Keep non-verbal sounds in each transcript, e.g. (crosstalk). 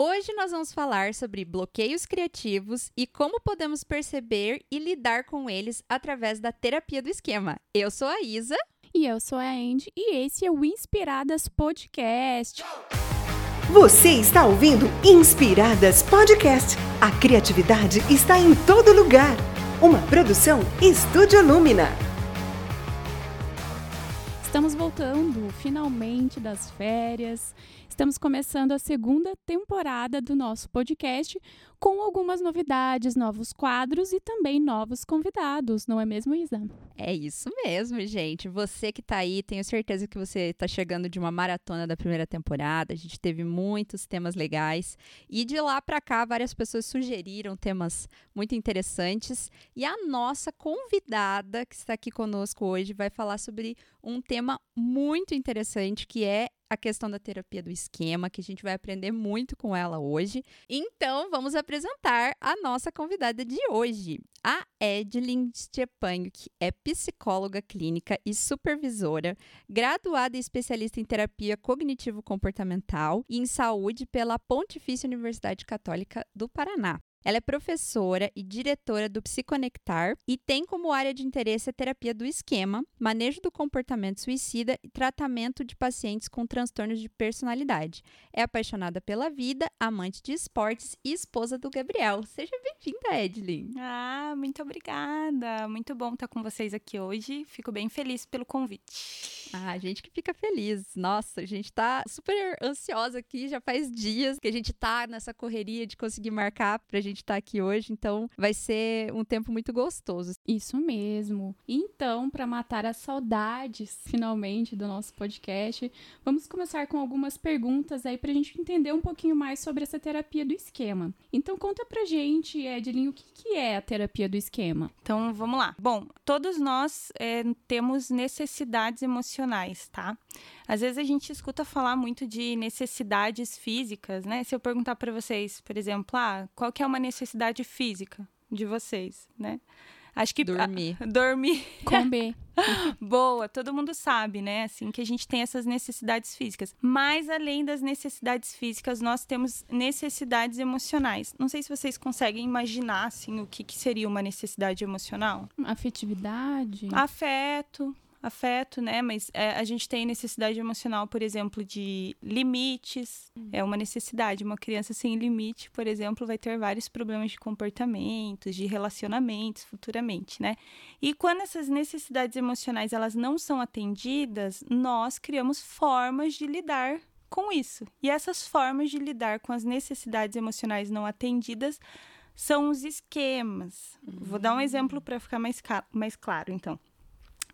Hoje nós vamos falar sobre bloqueios criativos e como podemos perceber e lidar com eles através da terapia do esquema. Eu sou a Isa. E eu sou a Andy e esse é o Inspiradas Podcast. Você está ouvindo Inspiradas Podcast. A criatividade está em todo lugar. Uma produção Estúdio Lumina. Estamos voltando finalmente das férias. Estamos começando a segunda temporada do nosso podcast com algumas novidades, novos quadros e também novos convidados, não é mesmo, Isa? É isso mesmo, gente. Você que está aí, tenho certeza que você está chegando de uma maratona da primeira temporada. A gente teve muitos temas legais e de lá para cá várias pessoas sugeriram temas muito interessantes e a nossa convidada que está aqui conosco hoje vai falar sobre um tema muito interessante que é a questão da terapia do esquema, que a gente vai aprender muito com ela hoje. Então, vamos apresentar a nossa convidada de hoje, a Edlin Stepan, que é psicóloga clínica e supervisora, graduada e especialista em terapia cognitivo-comportamental e em saúde pela Pontifícia Universidade Católica do Paraná. Ela é professora e diretora do Psiconectar e tem como área de interesse a terapia do esquema, manejo do comportamento suicida e tratamento de pacientes com transtornos de personalidade. É apaixonada pela vida, amante de esportes e esposa do Gabriel. Seja bem-vinda, Edlin. Ah, muito obrigada. Muito bom estar com vocês aqui hoje. Fico bem feliz pelo convite. Ah, a gente que fica feliz. Nossa, a gente tá super ansiosa aqui, já faz dias que a gente tá nessa correria de conseguir marcar pra gente gente está aqui hoje, então vai ser um tempo muito gostoso. Isso mesmo. Então, para matar as saudades, finalmente, do nosso podcast, vamos começar com algumas perguntas aí para a gente entender um pouquinho mais sobre essa terapia do esquema. Então, conta pra gente, Edlin, o que, que é a terapia do esquema? Então, vamos lá. Bom, todos nós é, temos necessidades emocionais, tá? Às vezes a gente escuta falar muito de necessidades físicas, né? Se eu perguntar para vocês, por exemplo, ah, qual que é uma necessidade física de vocês, né? Acho que dormir. A, (laughs) dormir. Comer. (laughs) Boa, todo mundo sabe, né? Assim que a gente tem essas necessidades físicas. Mas além das necessidades físicas, nós temos necessidades emocionais. Não sei se vocês conseguem imaginar assim o que, que seria uma necessidade emocional. Afetividade. Afeto, afeto, né? Mas é, a gente tem necessidade emocional, por exemplo, de limites. Uhum. É uma necessidade. Uma criança sem limite, por exemplo, vai ter vários problemas de comportamentos, de relacionamentos futuramente, né? E quando essas necessidades emocionais elas não são atendidas, nós criamos formas de lidar com isso. E essas formas de lidar com as necessidades emocionais não atendidas são os esquemas. Uhum. Vou dar um exemplo para ficar mais, mais claro, então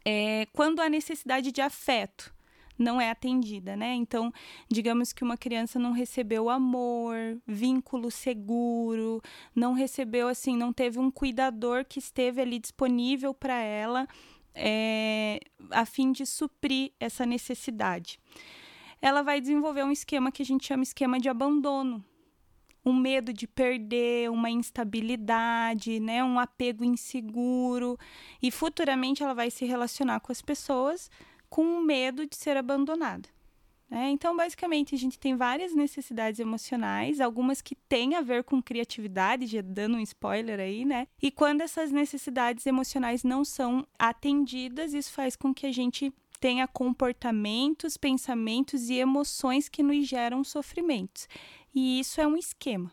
é, quando a necessidade de afeto não é atendida, né? Então, digamos que uma criança não recebeu amor, vínculo seguro, não recebeu assim, não teve um cuidador que esteve ali disponível para ela, é, a fim de suprir essa necessidade. Ela vai desenvolver um esquema que a gente chama esquema de abandono, um medo de perder, uma instabilidade, né, um apego inseguro e futuramente ela vai se relacionar com as pessoas com medo de ser abandonada. Né? Então, basicamente, a gente tem várias necessidades emocionais, algumas que têm a ver com criatividade, já dando um spoiler aí, né? E quando essas necessidades emocionais não são atendidas, isso faz com que a gente tenha comportamentos, pensamentos e emoções que nos geram sofrimentos. E isso é um esquema,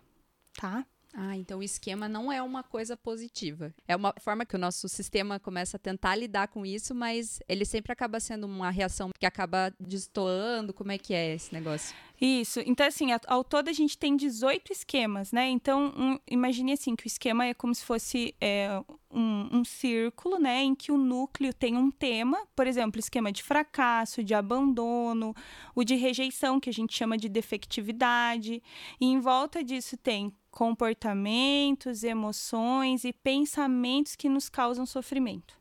tá? Ah, então o esquema não é uma coisa positiva. É uma forma que o nosso sistema começa a tentar lidar com isso, mas ele sempre acaba sendo uma reação que acaba destoando. Como é que é esse negócio? Isso. Então, assim, ao todo a gente tem 18 esquemas, né? Então, um, imagine assim, que o esquema é como se fosse é, um, um círculo, né? Em que o núcleo tem um tema, por exemplo, esquema de fracasso, de abandono, o de rejeição, que a gente chama de defectividade. E em volta disso tem comportamentos, emoções e pensamentos que nos causam sofrimento.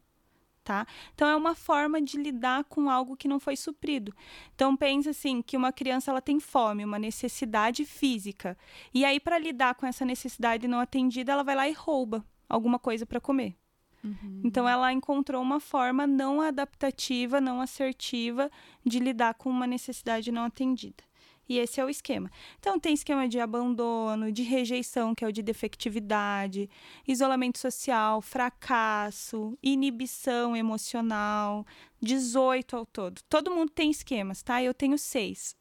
Tá? Então é uma forma de lidar com algo que não foi suprido. Então pensa assim que uma criança ela tem fome, uma necessidade física. E aí para lidar com essa necessidade não atendida, ela vai lá e rouba alguma coisa para comer. Uhum. Então ela encontrou uma forma não adaptativa, não assertiva de lidar com uma necessidade não atendida. E esse é o esquema. Então, tem esquema de abandono, de rejeição, que é o de defectividade, isolamento social, fracasso, inibição emocional, 18 ao todo. Todo mundo tem esquemas, tá? Eu tenho seis.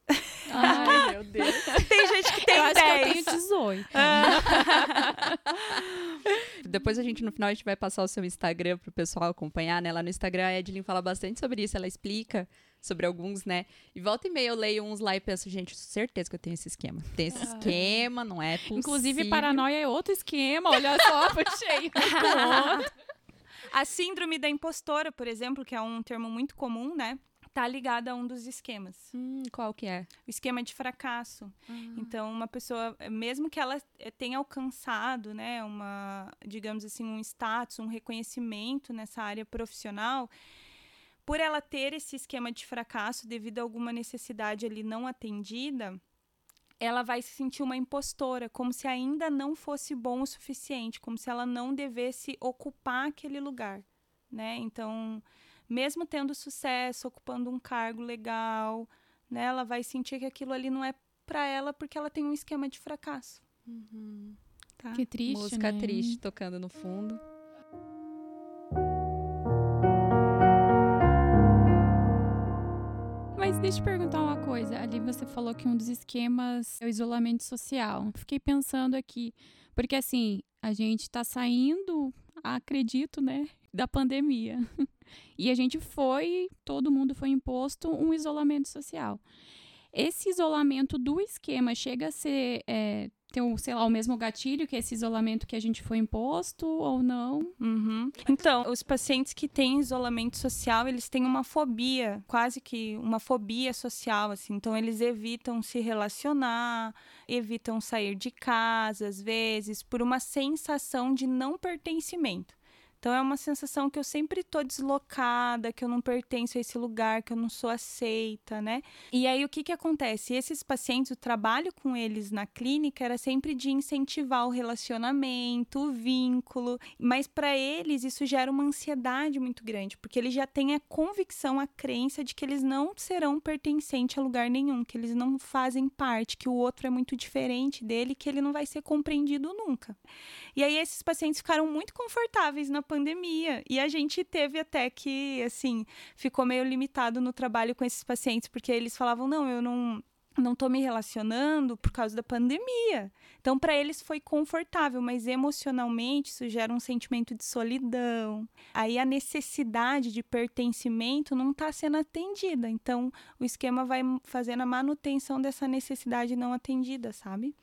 Ai, (laughs) meu Deus. tem gente que tem eu acho 10. que eu tenho 18. (laughs) Depois a gente, no final, a gente vai passar o seu Instagram pro pessoal acompanhar, né? Lá no Instagram, a Edlin fala bastante sobre isso, ela explica sobre alguns, né? E volta e meia eu leio uns lá e penso, gente, certeza que eu tenho esse esquema. Tem esse esquema, não é possível. Inclusive, paranoia é outro esquema. Olha só, (laughs) puxei. A síndrome da impostora, por exemplo, que é um termo muito comum, né? Tá ligada a um dos esquemas. Hum, qual que é? O esquema de fracasso. Então, uma pessoa, mesmo que ela eh, tenha alcançado, né, uma, digamos assim, um status, um reconhecimento nessa área profissional, por ela ter esse esquema de fracasso devido a alguma necessidade ali não atendida, ela vai se sentir uma impostora, como se ainda não fosse bom o suficiente, como se ela não devesse ocupar aquele lugar, né? Então, mesmo tendo sucesso, ocupando um cargo legal, né, ela vai sentir que aquilo ali não é para ela porque ela tem um esquema de fracasso. Tá? Que triste, Música né? triste tocando no fundo. Deixa eu perguntar uma coisa. Ali você falou que um dos esquemas é o isolamento social. Fiquei pensando aqui, porque assim, a gente tá saindo, acredito, né, da pandemia. (laughs) E a gente foi, todo mundo foi imposto um isolamento social. Esse isolamento do esquema chega a ser, é, ter, um, sei lá, o mesmo gatilho que esse isolamento que a gente foi imposto ou não? Uhum. Então, os pacientes que têm isolamento social, eles têm uma fobia, quase que uma fobia social, assim. Então, eles evitam se relacionar, evitam sair de casa, às vezes, por uma sensação de não pertencimento. Então, é uma sensação que eu sempre tô deslocada, que eu não pertenço a esse lugar, que eu não sou aceita, né? E aí, o que que acontece? Esses pacientes, o trabalho com eles na clínica era sempre de incentivar o relacionamento, o vínculo, mas para eles isso gera uma ansiedade muito grande, porque eles já têm a convicção, a crença de que eles não serão pertencentes a lugar nenhum, que eles não fazem parte, que o outro é muito diferente dele, que ele não vai ser compreendido nunca. E aí esses pacientes ficaram muito confortáveis na pandemia. E a gente teve até que, assim, ficou meio limitado no trabalho com esses pacientes, porque eles falavam: não, eu não. Não tô me relacionando por causa da pandemia. Então, para eles foi confortável, mas emocionalmente isso gera um sentimento de solidão. Aí a necessidade de pertencimento não está sendo atendida. Então, o esquema vai fazendo a manutenção dessa necessidade não atendida, sabe?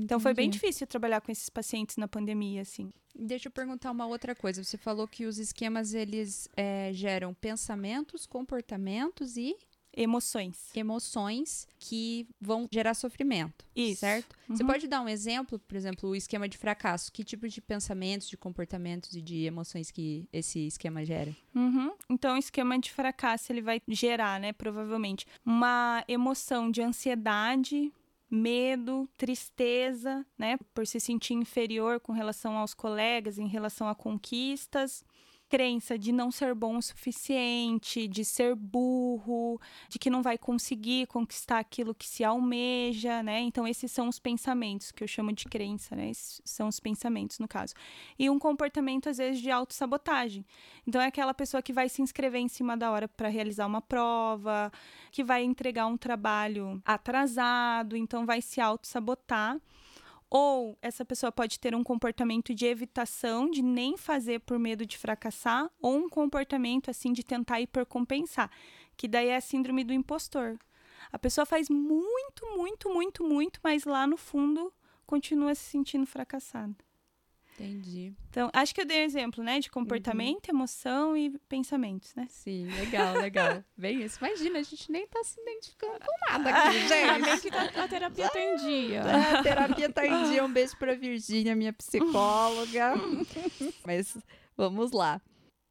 Então, foi bem difícil trabalhar com esses pacientes na pandemia, assim. Deixa eu perguntar uma outra coisa. Você falou que os esquemas eles é, geram pensamentos, comportamentos e Emoções. emoções que vão gerar sofrimento. Isso. Certo? Você Uhum. pode dar um exemplo, por exemplo, o esquema de fracasso. Que tipo de pensamentos, de comportamentos e de emoções que esse esquema gera? Uhum. Então, o esquema de fracasso ele vai gerar, né, provavelmente, uma emoção de ansiedade, medo, tristeza, né, por se sentir inferior com relação aos colegas, em relação a conquistas, crença de não ser bom o suficiente, de ser burro, de que não vai conseguir conquistar aquilo que se almeja, né? Então esses são os pensamentos que eu chamo de crença, né? Esses são os pensamentos no caso. E um comportamento às vezes de autossabotagem. Então é aquela pessoa que vai se inscrever em cima da hora para realizar uma prova, que vai entregar um trabalho atrasado, então vai se auto-sabotar. Ou essa pessoa pode ter um comportamento de evitação, de nem fazer por medo de fracassar, ou um comportamento assim de tentar hipercompensar, que daí é a síndrome do impostor. A pessoa faz muito, muito, muito, muito, mas lá no fundo continua se sentindo fracassada. Entendi. Então, acho que eu dei um exemplo, né, de comportamento, emoção e pensamentos, né? Sim, legal, legal. (laughs) Bem isso. Imagina, a gente nem tá se identificando com nada aqui, (laughs) gente. A, a terapia tá em dia. (laughs) A terapia tá em dia. Um beijo pra Virgínia, minha psicóloga. Mas vamos lá.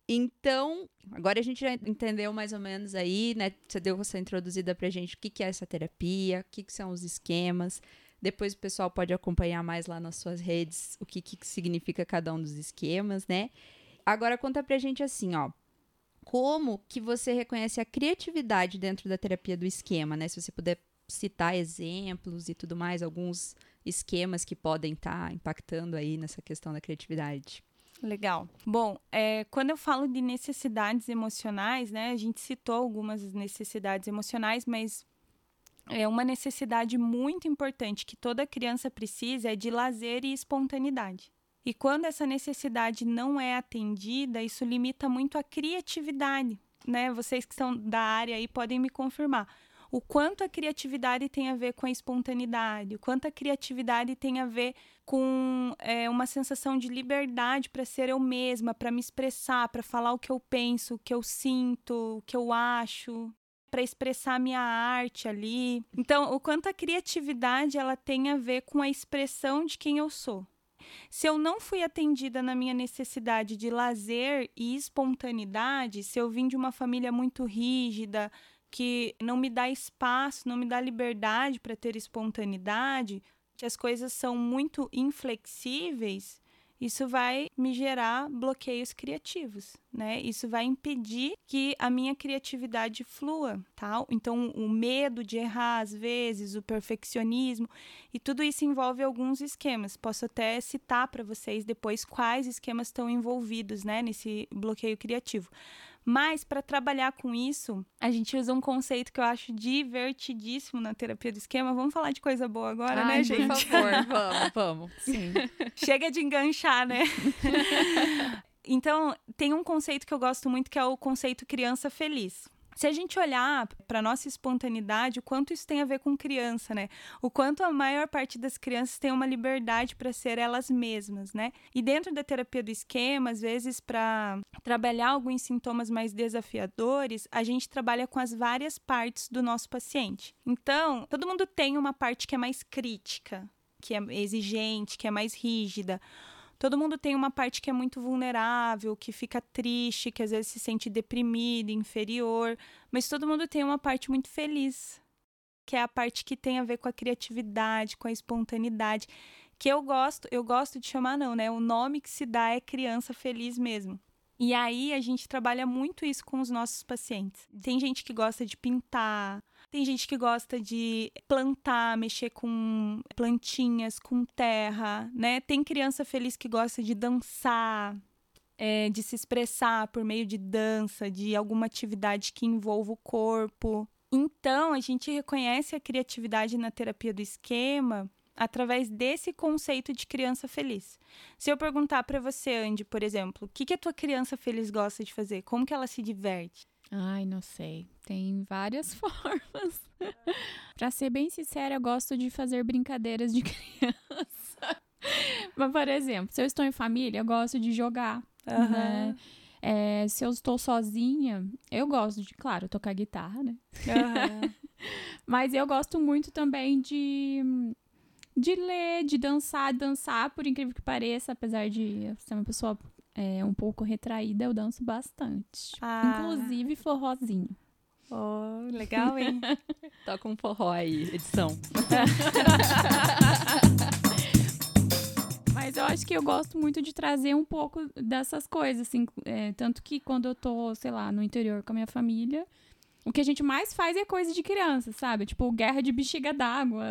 Então, agora a gente já entendeu mais ou menos aí, né? Você deu essa introduzida pra gente o que, que é essa terapia, o que, que são os esquemas. Depois o pessoal pode acompanhar mais lá nas suas redes o que, que significa cada um dos esquemas, né? Agora conta pra gente assim, ó. Como que você reconhece a criatividade dentro da terapia do esquema, né? Se você puder citar exemplos e tudo mais, alguns esquemas que podem estar tá impactando aí nessa questão da criatividade. Legal. Bom, é, quando eu falo de necessidades emocionais, né, a gente citou algumas necessidades emocionais, mas é uma necessidade muito importante que toda criança precisa é de lazer e espontaneidade. E quando essa necessidade não é atendida, isso limita muito a criatividade, né? Vocês que são da área aí podem me confirmar. O quanto a criatividade tem a ver com a espontaneidade, o quanto a criatividade tem a ver com é, uma sensação de liberdade para ser eu mesma, para me expressar, para falar o que eu penso, o que eu sinto, o que eu acho, para expressar minha arte ali. Então, o quanto a criatividade ela tem a ver com a expressão de quem eu sou. Se eu não fui atendida na minha necessidade de lazer e espontaneidade, se eu vim de uma família muito rígida, que não me dá espaço, não me dá liberdade para ter espontaneidade, que as coisas são muito inflexíveis, isso vai me gerar bloqueios criativos, né? Isso vai impedir que a minha criatividade flua, tá? Então, o medo de errar às vezes, o perfeccionismo, e tudo isso envolve alguns esquemas. Posso até citar para vocês depois quais esquemas estão envolvidos, né, nesse bloqueio criativo. Mas para trabalhar com isso, a gente usa um conceito que eu acho divertidíssimo na terapia do esquema. Vamos falar de coisa boa agora, né, Ai, né, gente? Por favor, (laughs) vamos, vamos. Sim. Chega de enganchar, né? (laughs) então, tem um conceito que eu gosto muito que é o conceito criança feliz. Se a gente olhar para nossa espontaneidade, o quanto isso tem a ver com criança, né? O quanto a maior parte das crianças tem uma liberdade para ser elas mesmas, né? E dentro da terapia do esquema, às vezes para trabalhar alguns sintomas mais desafiadores, a gente trabalha com as várias partes do nosso paciente. Então, todo mundo tem uma parte que é mais crítica, que é exigente, que é mais rígida Todo mundo tem uma parte que é muito vulnerável, que fica triste, que às vezes se sente deprimido, inferior, mas todo mundo tem uma parte muito feliz, que é a parte que tem a ver com a criatividade, com a espontaneidade, que eu gosto, eu gosto de chamar não, né? O nome que se dá é criança feliz mesmo. E aí a gente trabalha muito isso com os nossos pacientes. Tem gente que gosta de pintar, tem gente que gosta de plantar, mexer com plantinhas, com terra, né? Tem criança feliz que gosta de dançar, é, de se expressar por meio de dança, de alguma atividade que envolva o corpo. Então, a gente reconhece a criatividade na terapia do esquema através desse conceito de criança feliz. Se eu perguntar para você, Andy, por exemplo, o que, que a tua criança feliz gosta de fazer? Como que ela se diverte? Ai, não sei. Tem várias (laughs) formas. pra ser bem sincera, eu gosto de fazer brincadeiras de (laughs) criança. Mas, por exemplo, se eu estou em família, eu gosto de jogar. Uhum. Né? É, se eu estou sozinha, eu gosto de, claro, tocar guitarra, né? Uhum. (laughs) Mas eu gosto muito também de, de ler, de dançar, dançar, por incrível que pareça, apesar de ser uma pessoa é, um pouco retraída, eu danço bastante. Ah. Inclusive forrozinho. Oh, legal, hein? (laughs) Toca um forró aí, edição. (laughs) Mas eu acho que eu gosto muito de trazer um pouco dessas coisas, assim. É, tanto que quando eu tô, sei lá, no interior com a minha família, o que a gente mais faz é coisa de criança, sabe? Tipo, guerra de bexiga d'água.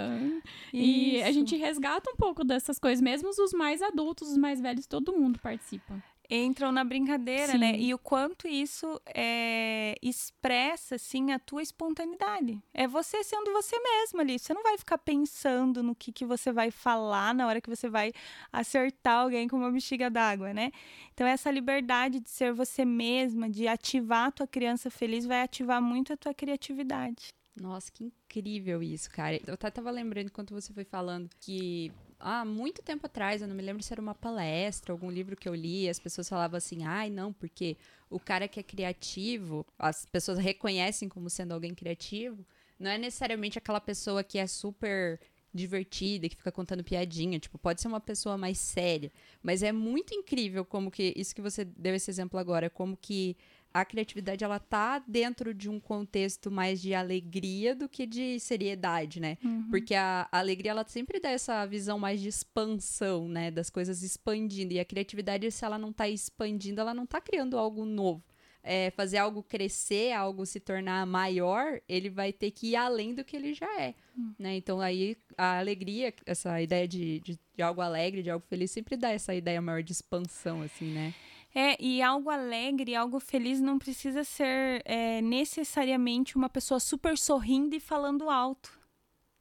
E a gente resgata um pouco dessas coisas. Mesmo os mais adultos, os mais velhos, todo mundo participa entram na brincadeira, né? Sim. né? E o quanto isso é, expressa, assim, a tua espontaneidade. É você sendo você mesma ali. Você não vai ficar pensando no que, que você vai falar na hora que você vai acertar alguém com uma bexiga d'água, né? Então, essa liberdade de ser você mesma, de ativar a tua criança feliz, vai ativar muito a tua criatividade. Nossa, que incrível isso, cara. Eu até tava lembrando enquanto você foi falando que há muito tempo atrás, eu não me lembro se era uma palestra, algum livro que eu li, as pessoas falavam assim: ai, não, porque o cara que é criativo, as pessoas reconhecem como sendo alguém criativo, não é necessariamente aquela pessoa que é super divertida, que fica contando piadinha, tipo, pode ser uma pessoa mais séria, mas é muito incrível como que isso que você deu esse exemplo agora, como que a criatividade ela tá dentro de um contexto mais de alegria do que de seriedade, né? Uhum. Porque a, a, alegria ela sempre dá essa visão mais de expansão, né, das coisas expandindo. E a criatividade se ela não tá expandindo, ela não tá criando algo novo. é, fazer algo crescer, algo se tornar maior, ele vai ter que ir além do que ele já é. Hum. Né? Então aí a alegria, essa ideia de, de, de, algo alegre, de algo feliz, sempre dá essa ideia maior de expansão, assim, né? É, e algo alegre, algo feliz não precisa ser é, necessariamente uma pessoa super sorrindo e falando alto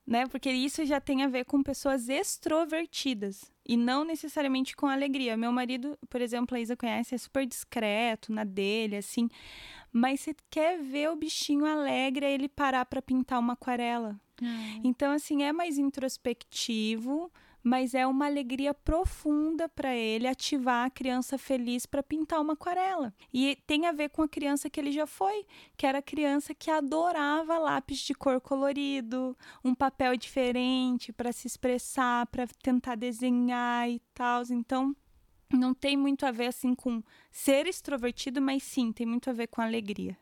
né? Porque isso já tem a ver com pessoas extrovertidas e não necessariamente com alegria. Meu marido, por exemplo, a Isa conhece, é super discreto na dele, assim. Mas você quer ver o bichinho alegre, ele parar para pintar uma aquarela. Ah. Então, assim, é mais introspectivo, mas é uma alegria profunda para ele ativar a criança feliz para pintar uma aquarela. E tem a ver com a criança que ele já foi, que era a criança que adorava lápis de cor colorido, um papel diferente para se expressar, para tentar desenhar e tal. Então, não tem muito a ver assim com ser extrovertido, mas sim, tem muito a ver com alegria.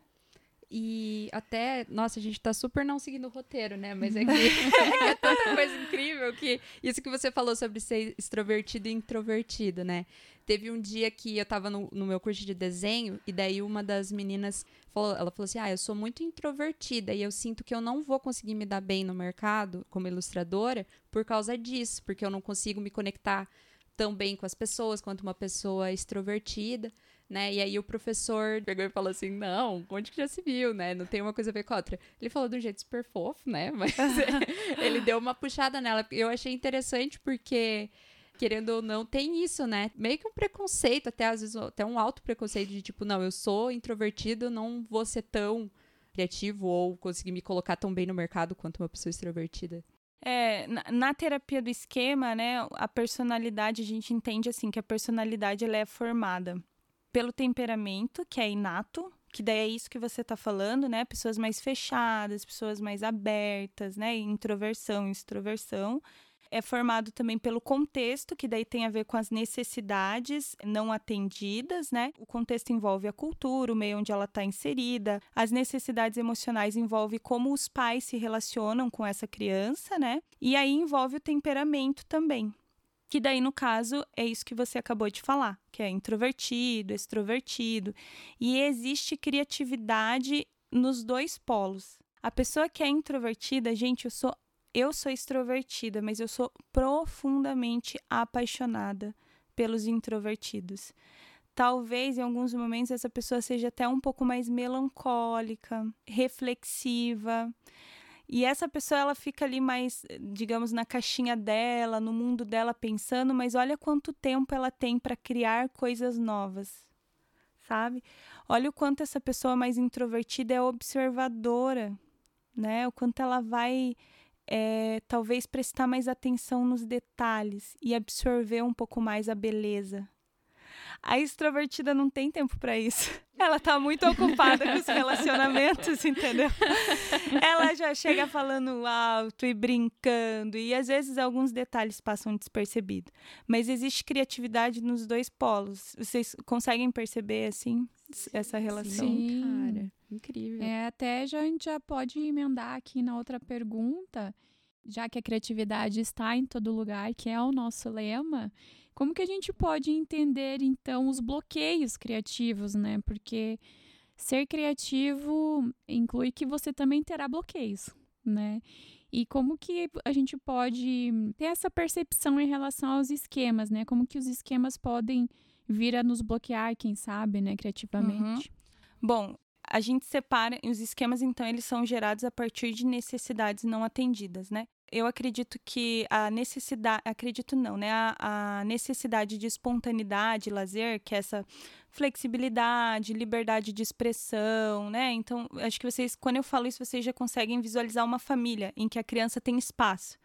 E até, nossa, a gente tá super não seguindo o roteiro, né? Mas (laughs) (laughs) é que é tanta coisa incrível que isso que você falou sobre ser extrovertido e introvertido, né? Teve um dia que eu tava no, no meu curso de desenho e daí uma das meninas falou, ela falou assim: "Ah, eu sou muito introvertida e eu sinto que eu não vou conseguir me dar bem no mercado como ilustradora por causa disso, porque eu não consigo me conectar tão bem com as pessoas quanto uma pessoa extrovertida" né? E aí o professor pegou e falou assim: não, onde que já se viu, né? Não tem uma coisa a ver com a outra. Ele falou de um jeito super fofo, né? (laughs) Mas (laughs) ele deu uma puxada nela. Eu achei interessante porque querendo ou não, tem isso, né? Meio que um preconceito, até às vezes, até um alto preconceito de tipo, não, eu sou introvertido, não vou ser tão criativo ou conseguir me colocar tão bem no mercado quanto uma pessoa extrovertida. É, na, na, terapia do esquema, né, a personalidade, a gente entende assim que a personalidade ela é formada pelo temperamento, que é inato, que daí é isso que você está falando, né? Pessoas mais fechadas, pessoas mais abertas, né? Introversão, extroversão. É formado também pelo contexto, que daí tem a ver com as necessidades não atendidas, né? O contexto envolve a cultura, o meio onde ela está inserida. As necessidades emocionais envolve como os pais se relacionam com essa criança, né? E aí envolve o temperamento também, que daí, no caso, é isso que você acabou de falar, que é introvertido, extrovertido. E existe criatividade nos dois polos. A pessoa que é introvertida, gente, eu sou eu sou extrovertida, mas eu sou profundamente apaixonada pelos introvertidos. Talvez em alguns momentos essa pessoa seja até um pouco mais melancólica, reflexiva. E essa pessoa ela fica ali mais, digamos, na caixinha dela, no mundo dela pensando, mas olha quanto tempo ela tem para criar coisas novas. Sabe? Olha o quanto essa pessoa mais introvertida é observadora, né? O quanto ela vai é, talvez prestar mais atenção nos detalhes e absorver um pouco mais a beleza a extrovertida não tem tempo para isso. (laughs) Ela tá muito ocupada com os relacionamentos, entendeu? (laughs) Ela já chega falando alto e brincando, e às vezes alguns detalhes passam despercebidos. Mas existe criatividade nos dois polos. Vocês conseguem perceber, assim, essa relação? Sim, cara. Incrível. É, até já, a gente já pode emendar aqui na outra pergunta, já que a criatividade está em todo lugar, que é o nosso lema. Como que a gente pode entender então os bloqueios criativos, né? Porque ser criativo inclui que você também terá bloqueios, né? E como que a gente pode ter essa percepção em relação aos esquemas, né? Como que os esquemas podem vir a nos bloquear, quem sabe, né, criativamente? Uhum. Bom, a gente separa, os esquemas, então, eles são gerados a partir de necessidades não atendidas, né? Eu acredito que a necessidade, acredito não, né? A, a, necessidade de espontaneidade, lazer, que é essa flexibilidade, liberdade de expressão, né? Então, acho que vocês, quando eu falo isso, vocês já conseguem visualizar uma família em que a criança tem espaço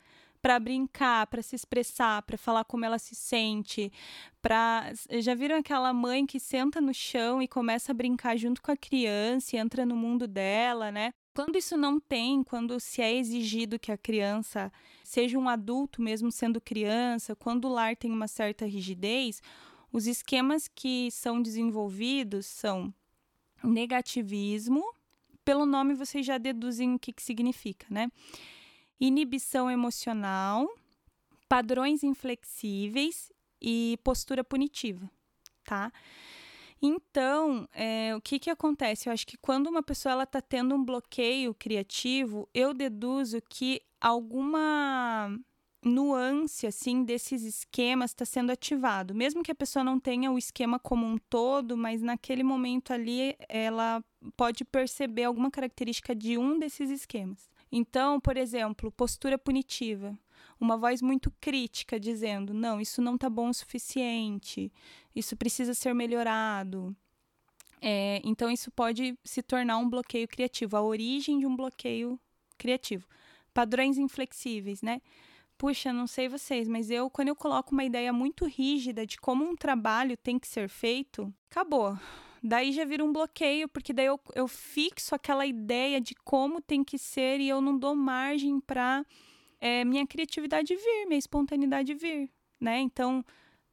para brincar, para se expressar, para falar como ela se sente, para já viram aquela mãe que senta no chão e começa a brincar junto com a criança e entra no mundo dela, né? Quando isso não tem, quando se é exigido que a criança seja um adulto, mesmo sendo criança, quando o lar tem uma certa rigidez, os esquemas que são desenvolvidos são negativismo, pelo nome vocês já deduzem o que, que significa, né? Inibição emocional, padrões inflexíveis e postura punitiva, tá? Então, é, o que, que acontece? Eu acho que quando uma pessoa está tendo um bloqueio criativo, eu deduzo que alguma nuance assim desses esquemas está sendo ativado, mesmo que a pessoa não tenha o esquema como um todo, mas naquele momento ali ela pode perceber alguma característica de um desses esquemas. Então, por exemplo, postura punitiva, uma voz muito crítica dizendo: "Não, isso não está bom o suficiente, isso precisa ser melhorado". É, então, isso pode se tornar um bloqueio criativo, a origem de um bloqueio criativo. Padrões inflexíveis, né? Puxa, não sei vocês, mas eu, quando eu coloco uma ideia muito rígida de como um trabalho tem que ser feito, acabou. Daí já vira um bloqueio, porque daí eu, eu fixo aquela ideia de como tem que ser e eu não dou margem para é, minha criatividade vir, minha espontaneidade vir, né? Então,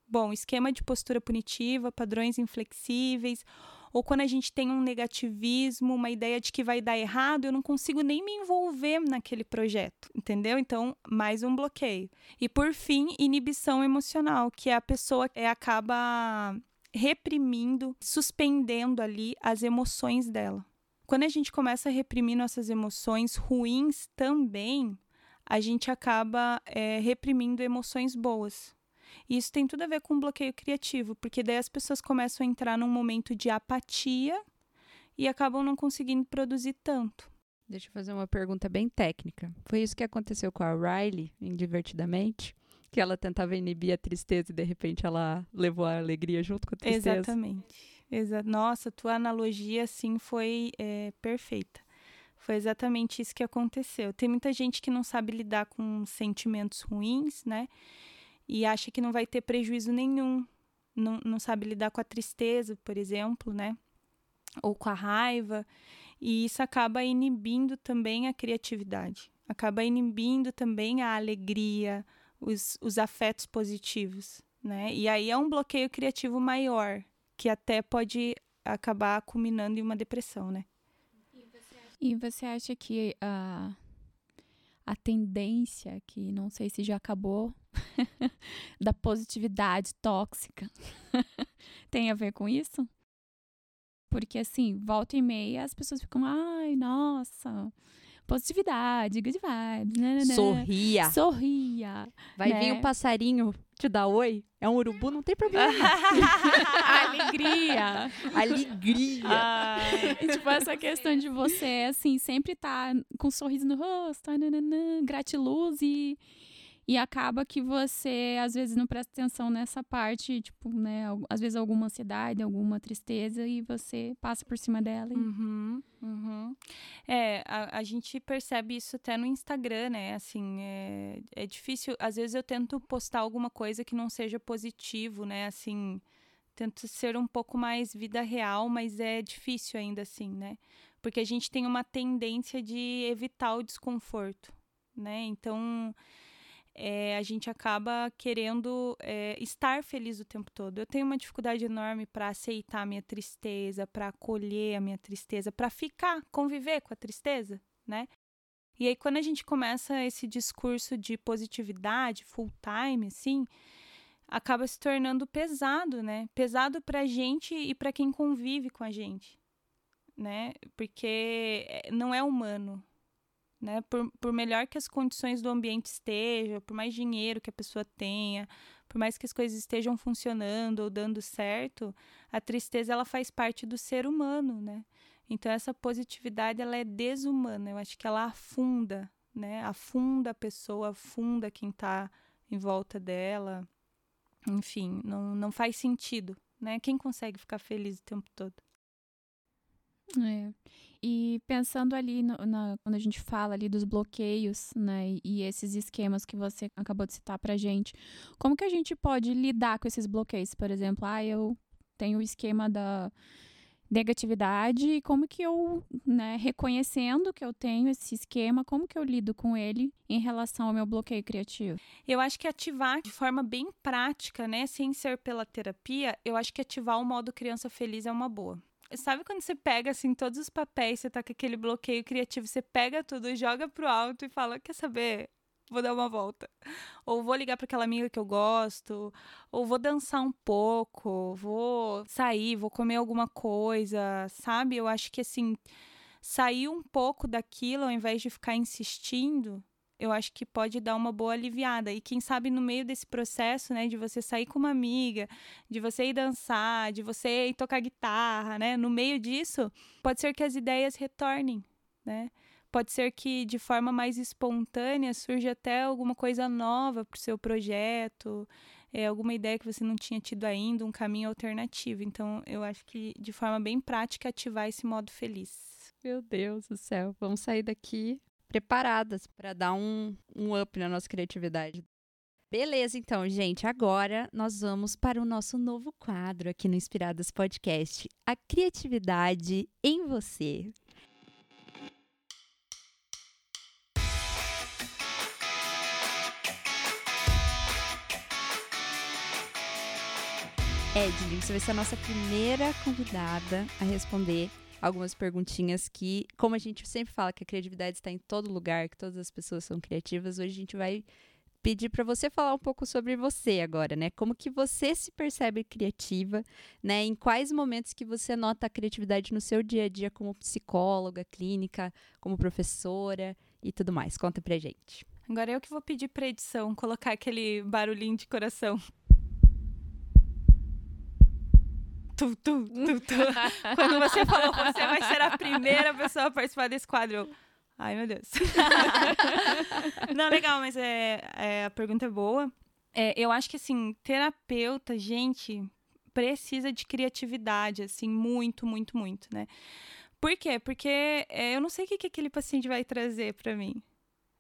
bom, esquema de postura punitiva, padrões inflexíveis, ou quando a gente tem um negativismo, uma ideia de que vai dar errado, eu não consigo nem me envolver naquele projeto, entendeu? Então, mais um bloqueio. E por fim, inibição emocional, que é a pessoa que acaba reprimindo, suspendendo ali as emoções dela. Quando a gente começa a reprimir nossas emoções ruins também, a gente acaba é, reprimindo emoções boas. E isso tem tudo a ver com bloqueio criativo, porque daí as pessoas começam a entrar num momento de apatia e acabam não conseguindo produzir tanto. Deixa eu fazer uma pergunta bem técnica. Foi isso que aconteceu com a Riley em Divertidamente? Que ela tentava inibir a tristeza e de repente ela levou a alegria junto com a tristeza. Exatamente. Exa Nossa, tua analogia assim foi é, perfeita. Foi exatamente isso que aconteceu. Tem muita gente que não sabe lidar com sentimentos ruins, né? e acha que não vai ter prejuízo nenhum. Não, não sabe lidar com a tristeza, por exemplo, né? Ou com a raiva. E isso acaba inibindo também a criatividade. Acaba inibindo também a alegria, os, os afetos positivos, né? E aí é um bloqueio criativo maior, que até pode acabar culminando em uma depressão, né? E você acha que a, a tendência, que não sei se já acabou, (laughs) da positividade tóxica (laughs) tem a ver com isso? Porque assim, volta e meia as pessoas ficam, ai, nossa, positividade, good vibes. Sorria. Sorria. Vai né? vir um passarinho te dar oi. É um urubu, não tem problema. (laughs) Alegria. Alegria. Ah. E, tipo, essa questão de você, assim, sempre tá com um sorriso no rosto, nananã, gratiluz e e acaba que você, às vezes, não presta atenção nessa parte, tipo, né? Às vezes alguma ansiedade, alguma tristeza, e você passa por cima dela. E... Uhum, uhum. É, a, a, gente percebe isso até no Instagram, né? Assim, é, é difícil. Às vezes eu tento postar alguma coisa que não seja positivo, né? Assim, tento ser um pouco mais vida real, mas é difícil ainda assim, né? Porque a gente tem uma tendência de evitar o desconforto, né? Então é, a gente acaba querendo é, estar feliz o tempo todo. Eu tenho uma dificuldade enorme para aceitar a minha tristeza, para acolher a minha tristeza, para ficar, conviver com a tristeza, né? E aí, quando a gente começa esse discurso de positividade, full time, assim, acaba se tornando pesado, né? Pesado para a gente e para quem convive com a gente, né? Porque é, não é humano, né? Por, por melhor que as condições do ambiente estejam, por mais dinheiro que a pessoa tenha, por mais que as coisas estejam funcionando ou dando certo, a tristeza ela faz parte do ser humano, né? Então essa positividade ela é desumana. Eu acho que ela afunda, né? Afunda a pessoa, afunda quem está em volta dela. Enfim, não, não faz sentido, né? Quem consegue ficar feliz o tempo todo? É. E pensando ali no, na, quando a gente fala ali dos bloqueios, né, e, esses esquemas que você acabou de citar pra gente, como que a gente pode lidar com esses bloqueios? Por exemplo, ah, eu tenho o esquema da negatividade e como que eu, né, reconhecendo que eu tenho esse esquema, como que eu lido com ele em relação ao meu bloqueio criativo? Eu acho que ativar de forma bem prática, né, sem ser pela terapia, eu acho que ativar o modo criança feliz é uma boa sabe quando você pega assim todos os papéis, você tá com aquele bloqueio criativo, você pega tudo, joga pro alto e fala: "Quer saber? vou dar uma volta. Ou vou ligar para aquela amiga que eu gosto, ou vou dançar um pouco, vou sair, vou comer alguma coisa, sabe? Eu acho que assim, sair um pouco daquilo ao invés de ficar insistindo, eu acho que pode dar uma boa aliviada. E quem sabe no meio desse processo, né, de você sair com uma amiga, de você ir dançar, de você ir tocar guitarra, né, no meio disso, pode ser que as ideias retornem, né? Pode ser que de forma mais espontânea surja até alguma coisa nova para o seu projeto, é, alguma ideia que você não tinha tido ainda, um caminho alternativo. Então, eu acho que de forma bem prática ativar esse modo feliz. Meu Deus do céu, vamos sair daqui preparadas para dar um, um up na nossa criatividade. Beleza, então, gente. Agora nós vamos para o nosso novo quadro aqui no Inspiradas Podcast: A Criatividade em Você. Edlin, você vai ser a nossa primeira convidada a responder algumas perguntinhas que, como a gente sempre fala que a criatividade está em todo lugar, que todas as pessoas são criativas, hoje a gente vai pedir para você falar um pouco sobre você agora, né? Como que você se percebe criativa, né? Em quais momentos que você nota a criatividade no seu dia a dia como psicóloga, clínica, como professora e tudo mais. Conta pra gente. Agora eu que vou pedir pra edição colocar aquele barulhinho de coração. Tu, tu, tu, tu. (laughs) Quando você falou, você vai ser a primeira pessoa a participar desse quadro. Ai, meu Deus. (laughs) Não, legal, mas é, é, a pergunta é boa. É, eu acho que, assim, terapeuta, gente, precisa de criatividade, assim, muito, muito, muito, né? Por quê? Porque é, eu não sei o que, que aquele paciente vai trazer para mim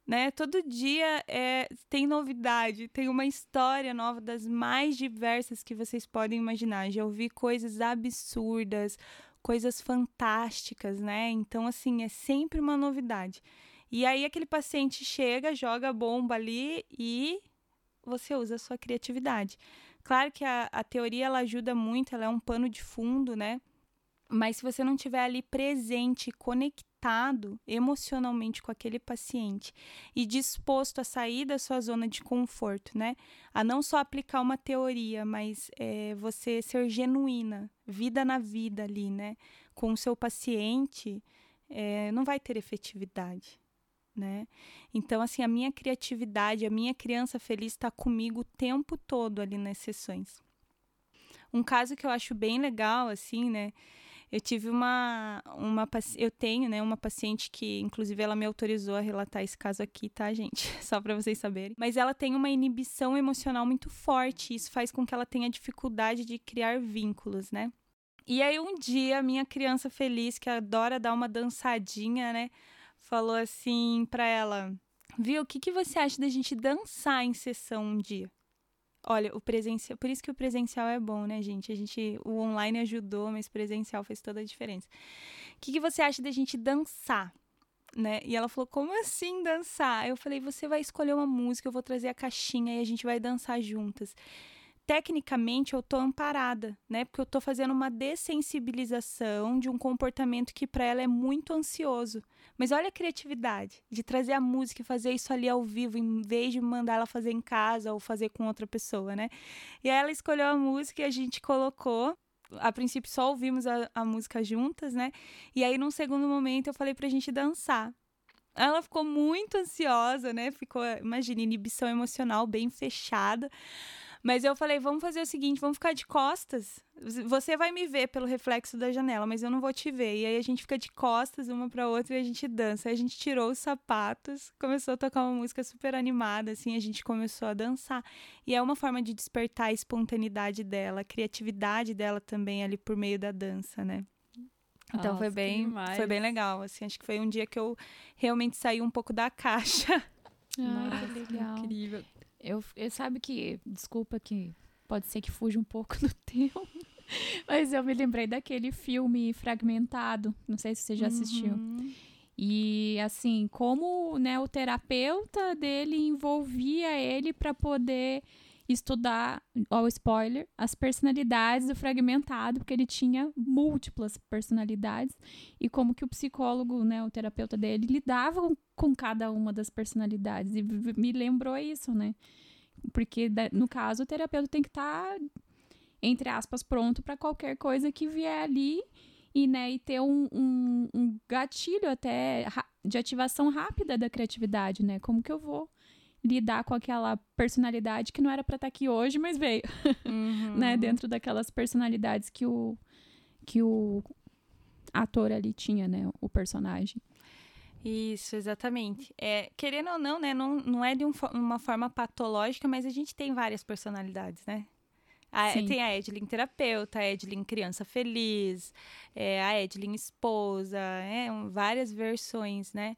né? Todo dia é, tem novidade, tem uma história nova das mais diversas que vocês podem imaginar. Já ouvi coisas absurdas, coisas fantásticas, né? Então, assim, é sempre uma novidade. E aí aquele paciente chega, joga a bomba ali e você usa a sua criatividade. Claro que a, a teoria ela ajuda muito, ela é um pano de fundo, né? Mas se você não estiver ali presente, conectado, conectado emocionalmente com aquele paciente e disposto a sair da sua zona de conforto, né? A não só aplicar uma teoria, mas é, você ser genuína, vida na vida ali, né? Com o seu paciente, é, não vai ter efetividade. Né? Então, assim, a minha criatividade, a minha criança feliz está comigo o tempo todo ali nas sessões. Um caso que eu acho bem legal, assim, né? Eu tive uma, uma eu tenho, né, uma paciente que inclusive ela me autorizou a relatar esse caso aqui, tá, gente? (laughs) Só para vocês saberem. Mas ela tem uma inibição emocional muito forte, isso faz com que ela tenha dificuldade de criar vínculos, né? E aí um dia a minha criança feliz que adora dar uma dançadinha, né, falou assim para ela: "Viu, o que que você acha da gente dançar em sessão um dia?" Olha, o presencial, por isso que o presencial é bom, né, gente? A gente, o online ajudou, mas presencial fez toda a diferença. O que, que você acha da gente dançar? Né? E ela falou: "Como assim dançar?" Eu falei: "Você vai escolher uma música, eu vou trazer a caixinha e a gente vai dançar juntas." Tecnicamente eu tô amparada, né? Porque eu tô fazendo uma dessensibilização de um comportamento que para ela é muito ansioso. Mas olha a criatividade de trazer a música e fazer isso ali ao vivo, em vez de mandar ela fazer em casa ou fazer com outra pessoa, né? E aí ela escolheu a música e a gente colocou. A princípio só ouvimos a, a música juntas, né? E aí, num segundo momento, eu falei pra gente dançar. Ela ficou muito ansiosa, né? Ficou, imagina, inibição emocional bem fechada. Mas eu falei, vamos fazer o seguinte, vamos ficar de costas. Você vai me ver pelo reflexo da janela, mas eu não vou te ver. E aí a gente fica de costas uma para outra e a gente dança. Aí a gente tirou os sapatos, começou a tocar uma música super animada, assim, a gente começou a dançar. E é uma forma de despertar a espontaneidade dela, a criatividade dela também ali por meio da dança, né? Então Nossa, foi bem, foi bem legal, assim, acho que foi um dia que eu realmente saí um pouco da caixa. (laughs) Ah, que legal. Incrível. Eu, eu sabe que, desculpa que pode ser que fuja um pouco (laughs) do tempo, mas eu me lembrei daquele filme Fragmentado, não sei se você já assistiu. Uhum. E assim, como né, o terapeuta dele envolvia ele para poder estudar, ó, spoiler, as personalidades do fragmentado, porque ele tinha múltiplas personalidades e como que o psicólogo, né, o terapeuta dele lidava com, com cada uma das personalidades e me lembrou isso, né? Porque no caso o terapeuta tem que estar tá, entre aspas pronto para qualquer coisa que vier ali e, né, e ter um, um, um gatilho até de ativação rápida da criatividade, né? Como que eu vou lidar com aquela personalidade que não era para estar tá aqui hoje, mas veio, (laughs) uhum. né? Dentro daquelas personalidades que o que o ator ali tinha, né? O personagem. Isso, exatamente. É, querendo ou não, né? Não, não é de um, uma forma patológica, mas a gente tem várias personalidades, né? A, tem a Edlin terapeuta, a Edlin criança feliz, é, a Edlin esposa, é, um, várias versões, né?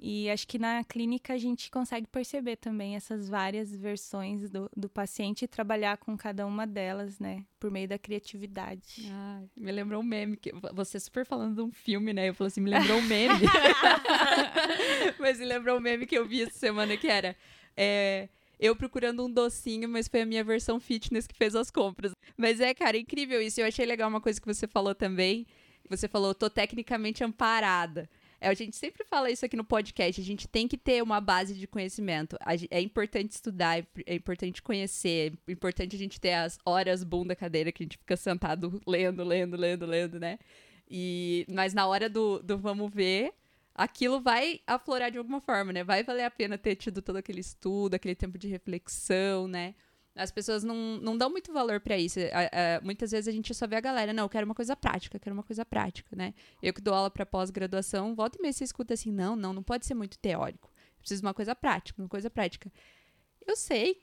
E acho que na clínica a gente consegue perceber também essas várias versões do, do paciente e trabalhar com cada uma delas, né? Por meio da criatividade. Ah, me lembrou um meme. Que, você super falando de um filme, né? Eu falei assim, me lembrou um meme. (laughs) mas me lembrou um meme que eu vi essa semana que era. É, eu procurando um docinho, mas foi a minha versão fitness que fez as compras. Mas é, cara, incrível isso. Eu achei legal uma coisa que você falou também. Você falou, tô tecnicamente amparada. É, a gente sempre fala isso aqui no podcast. A gente tem que ter uma base de conhecimento. É importante estudar, é importante conhecer, é importante a gente ter as horas bunda cadeira que a gente fica sentado lendo, lendo, lendo, lendo, né? E, mas na hora do, do vamos ver, aquilo vai aflorar de alguma forma, né? Vai valer a pena ter tido todo aquele estudo, aquele tempo de reflexão, né? As pessoas não, não dão muito valor para isso. muitas vezes a gente só vê a galera, não, eu quero uma coisa prática, quero uma coisa prática, né? Eu que dou aula para pós-graduação, volta e meia você escuta assim, não, não, não pode ser muito teórico. Preciso de uma coisa prática, uma coisa prática. Eu sei,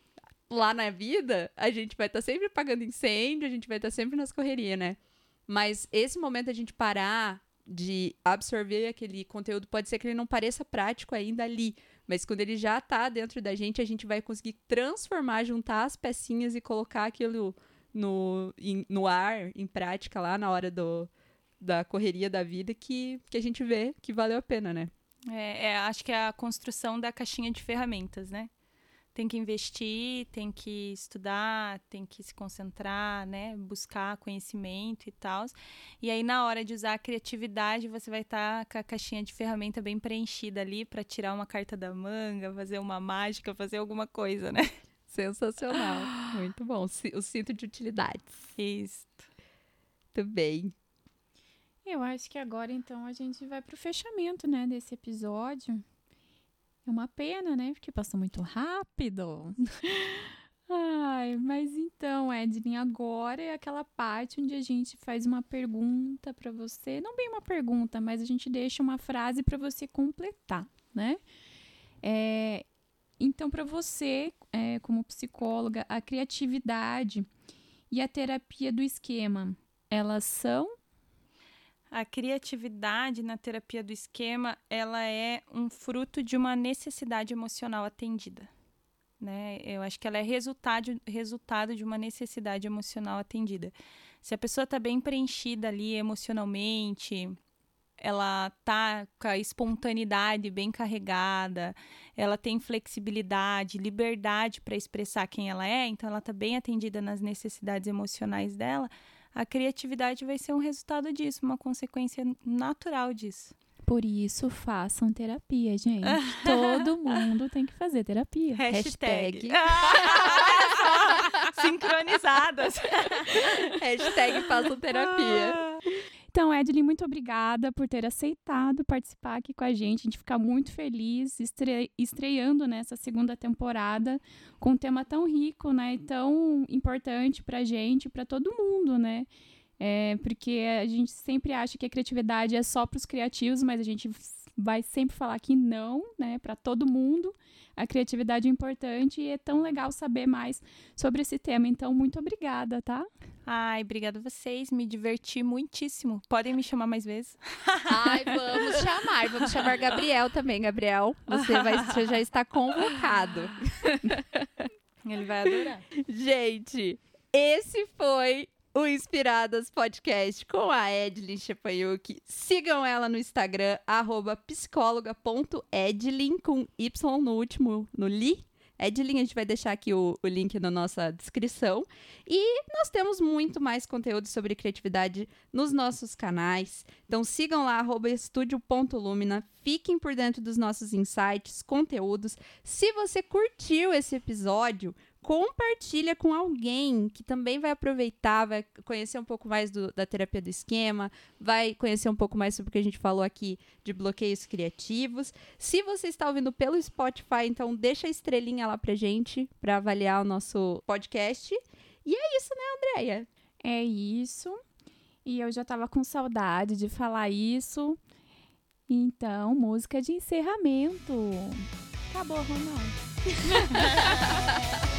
lá na vida, a gente vai estar tá sempre apagando incêndio, a gente vai estar tá sempre nas correrias, né? Mas esse momento a gente parar de absorver aquele conteúdo, pode ser que ele não pareça prático ainda ali, mas quando ele já está dentro da gente, a gente vai conseguir transformar, juntar as pecinhas e colocar aquilo no, in, no ar, em prática, lá na hora do, da correria da vida, que, que a gente vê que valeu a pena, né? É, é, acho que é a construção da caixinha de ferramentas, né? Tem que investir, tem que estudar, tem que se concentrar, né? Buscar conhecimento e tal. E aí, na hora de usar a criatividade, você vai estar tá com a caixinha de ferramenta bem preenchida ali para tirar uma carta da manga, fazer uma mágica, fazer alguma coisa, né? (laughs) Sensacional. Muito bom. O cinto de utilidades. Isso. Muito bem. Eu acho que agora, então, a gente vai para o fechamento, né, desse episódio. É uma pena, né? Porque passou muito rápido. (laughs) Ai, mas então, Edlin, agora é aquela parte onde a gente faz uma pergunta para você. Não bem uma pergunta, mas a gente deixa uma frase para você completar, né? É, então, para você, é, como psicóloga, a criatividade e a terapia do esquema, elas são a criatividade na terapia do esquema, ela é um fruto de uma necessidade emocional atendida. Né? Eu acho que ela é resultado, resultado de uma necessidade emocional atendida. Se a pessoa está bem preenchida ali emocionalmente, ela tá com a espontaneidade bem carregada, ela tem flexibilidade, liberdade para expressar quem ela é, então ela está bem atendida nas necessidades emocionais dela, a criatividade vai ser um resultado disso, uma consequência natural disso. Por isso, façam terapia, gente. (laughs) Todo mundo tem que fazer terapia. Hashtag. Hashtag. (laughs) Sincronizadas. Hashtag façam terapia. Então, Edlin, muito obrigada por ter aceitado participar aqui com a gente. A gente fica muito feliz estre estreando nessa segunda temporada com um tema tão rico, né? E tão importante pra gente, para todo mundo, né? É, porque a gente sempre acha que a criatividade é só para os criativos, mas a gente vai sempre falar que não, né, para todo mundo. A criatividade é importante e é tão legal saber mais sobre esse tema. Então, muito obrigada, tá? Ai, obrigada a vocês, me diverti muitíssimo. Podem me chamar mais vezes? (laughs) Ai, vamos chamar. Vamos chamar Gabriel também, Gabriel. Você, vai, você já está convocado. Ele vai adorar. Gente, esse foi o Inspiradas Podcast com a Edlin Chepayuki. Sigam ela no Instagram, psicóloga.edlin, com Y no último, no li. Edlin, a gente vai deixar aqui o, o link na nossa descrição. E nós temos muito mais conteúdo sobre criatividade nos nossos canais. Então sigam lá, estúdio.lumina. Fiquem por dentro dos nossos insights, conteúdos. Se você curtiu esse episódio, compartilha com alguém que também vai aproveitar, vai conhecer um pouco mais do, da terapia do esquema, vai conhecer um pouco mais sobre o que a gente falou aqui de bloqueios criativos. Se você está ouvindo pelo Spotify, então deixa a estrelinha lá pra gente para avaliar o nosso podcast. E é isso, né, Andréia? É isso. E eu já tava com saudade de falar isso. Então, música de encerramento. Acabou, Ronaldo. (laughs)